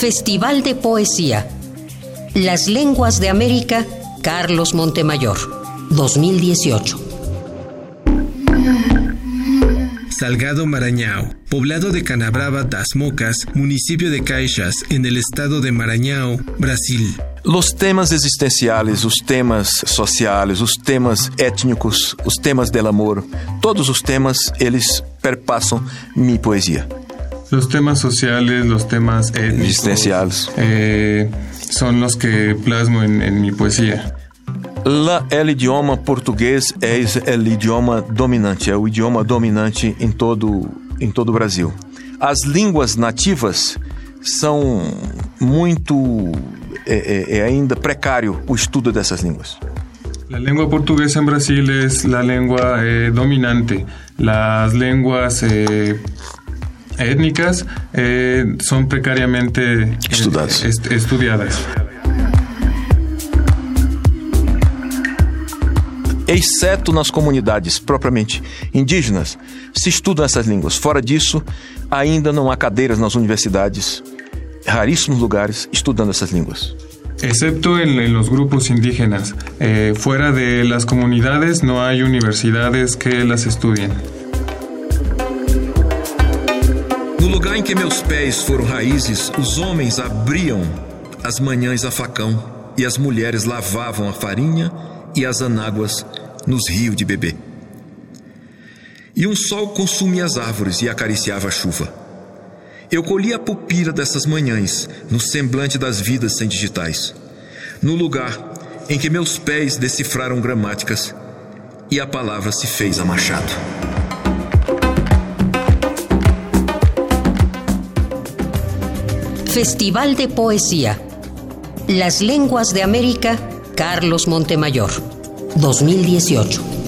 Festival de Poesía. Las Lenguas de América, Carlos Montemayor, 2018. Salgado Marañao, poblado de Canabrava das Mocas, municipio de Caixas, en el estado de Maranhão, Brasil. Los temas existenciales, os temas sociais, os temas étnicos, os temas del amor, todos os temas, eles perpassam minha poesia. Los temas sociales, los temas étnicos, Existenciales. eh, son los que plasmo en, en mi poesía. Lá, o idioma português é o idioma dominante, é o idioma dominante em todo, em todo o Brasil. As línguas nativas são muito. É, é- é ainda precário o estudo dessas línguas. La lengua portuguesa en Brasil es la lengua eh, dominante. Las lenguas eh, étnicas eh, son precariamente eh, Estudadas. est- estudiadas. Exceto nas comunidades propriamente indígenas, se estudam essas línguas. Fora disso, ainda não há cadeiras nas universidades, raríssimos lugares, estudando essas línguas. Excepto en, en los grupos indígenas. Eh, fuera de las comunidades no hay universidades que las estudien. Lugar em que meus pés foram raízes, os homens abriam as manhãs a facão e as mulheres lavavam a farinha e as anáguas nos rios de bebê. E um sol consumia as árvores e acariciava a chuva. Eu colhi a pupila dessas manhãs no semblante das vidas sem digitais, no lugar em que meus pés decifraram gramáticas e a palavra se fez a machado. Festival de Poesía. Las Lenguas de América, Carlos Montemayor, 2018.